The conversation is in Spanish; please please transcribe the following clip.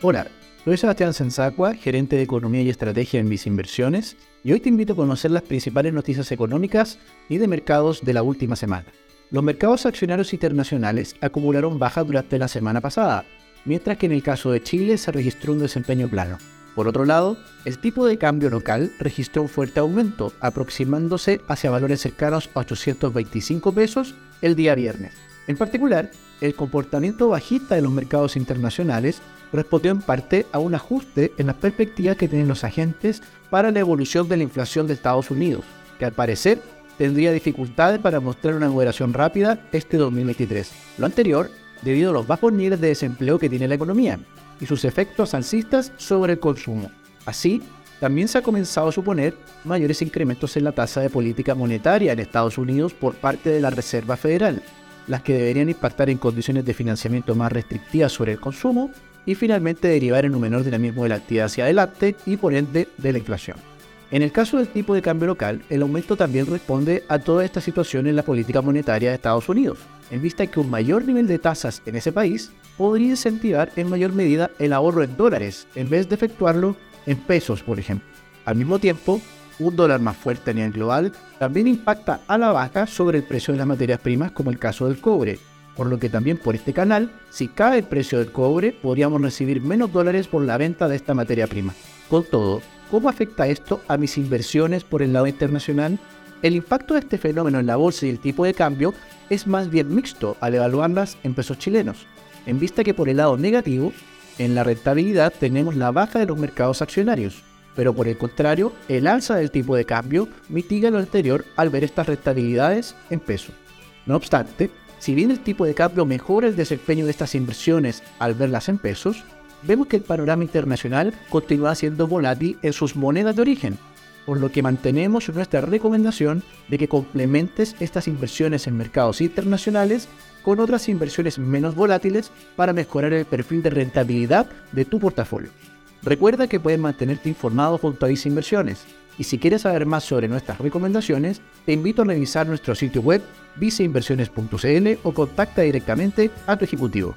Hola, soy Sebastián Sensacua, gerente de Economía y Estrategia en Mis Inversiones, y hoy te invito a conocer las principales noticias económicas y de mercados de la última semana. Los mercados accionarios internacionales acumularon bajas durante la semana pasada, mientras que en el caso de Chile se registró un desempeño plano. Por otro lado, el tipo de cambio local registró un fuerte aumento, aproximándose hacia valores cercanos a 825 pesos el día viernes. En particular, el comportamiento bajista de los mercados internacionales respondió en parte a un ajuste en las perspectivas que tienen los agentes para la evolución de la inflación de Estados Unidos, que al parecer tendría dificultades para mostrar una moderación rápida este 2023. Lo anterior debido a los bajos niveles de desempleo que tiene la economía y sus efectos alcistas sobre el consumo. Así, también se ha comenzado a suponer mayores incrementos en la tasa de política monetaria en Estados Unidos por parte de la Reserva Federal, las que deberían impactar en condiciones de financiamiento más restrictivas sobre el consumo y finalmente derivar en un menor dinamismo de la actividad hacia adelante y por ende de la inflación. En el caso del tipo de cambio local, el aumento también responde a toda esta situación en la política monetaria de Estados Unidos, en vista de que un mayor nivel de tasas en ese país podría incentivar en mayor medida el ahorro en dólares en vez de efectuarlo en pesos, por ejemplo. Al mismo tiempo, un dólar más fuerte a nivel global también impacta a la baja sobre el precio de las materias primas como el caso del cobre, por lo que también por este canal, si cae el precio del cobre, podríamos recibir menos dólares por la venta de esta materia prima. Con todo, ¿cómo afecta esto a mis inversiones por el lado internacional? El impacto de este fenómeno en la bolsa y el tipo de cambio es más bien mixto al evaluarlas en pesos chilenos, en vista que por el lado negativo, en la rentabilidad tenemos la baja de los mercados accionarios, pero por el contrario, el alza del tipo de cambio mitiga lo anterior al ver estas rentabilidades en peso. No obstante, si bien el tipo de cambio mejora el desempeño de estas inversiones al verlas en pesos, vemos que el panorama internacional continúa siendo volátil en sus monedas de origen, por lo que mantenemos nuestra recomendación de que complementes estas inversiones en mercados internacionales con otras inversiones menos volátiles para mejorar el perfil de rentabilidad de tu portafolio. Recuerda que puedes mantenerte informado junto a Visa Inversiones. Y si quieres saber más sobre nuestras recomendaciones, te invito a revisar nuestro sitio web viceinversiones.cl o contacta directamente a tu ejecutivo.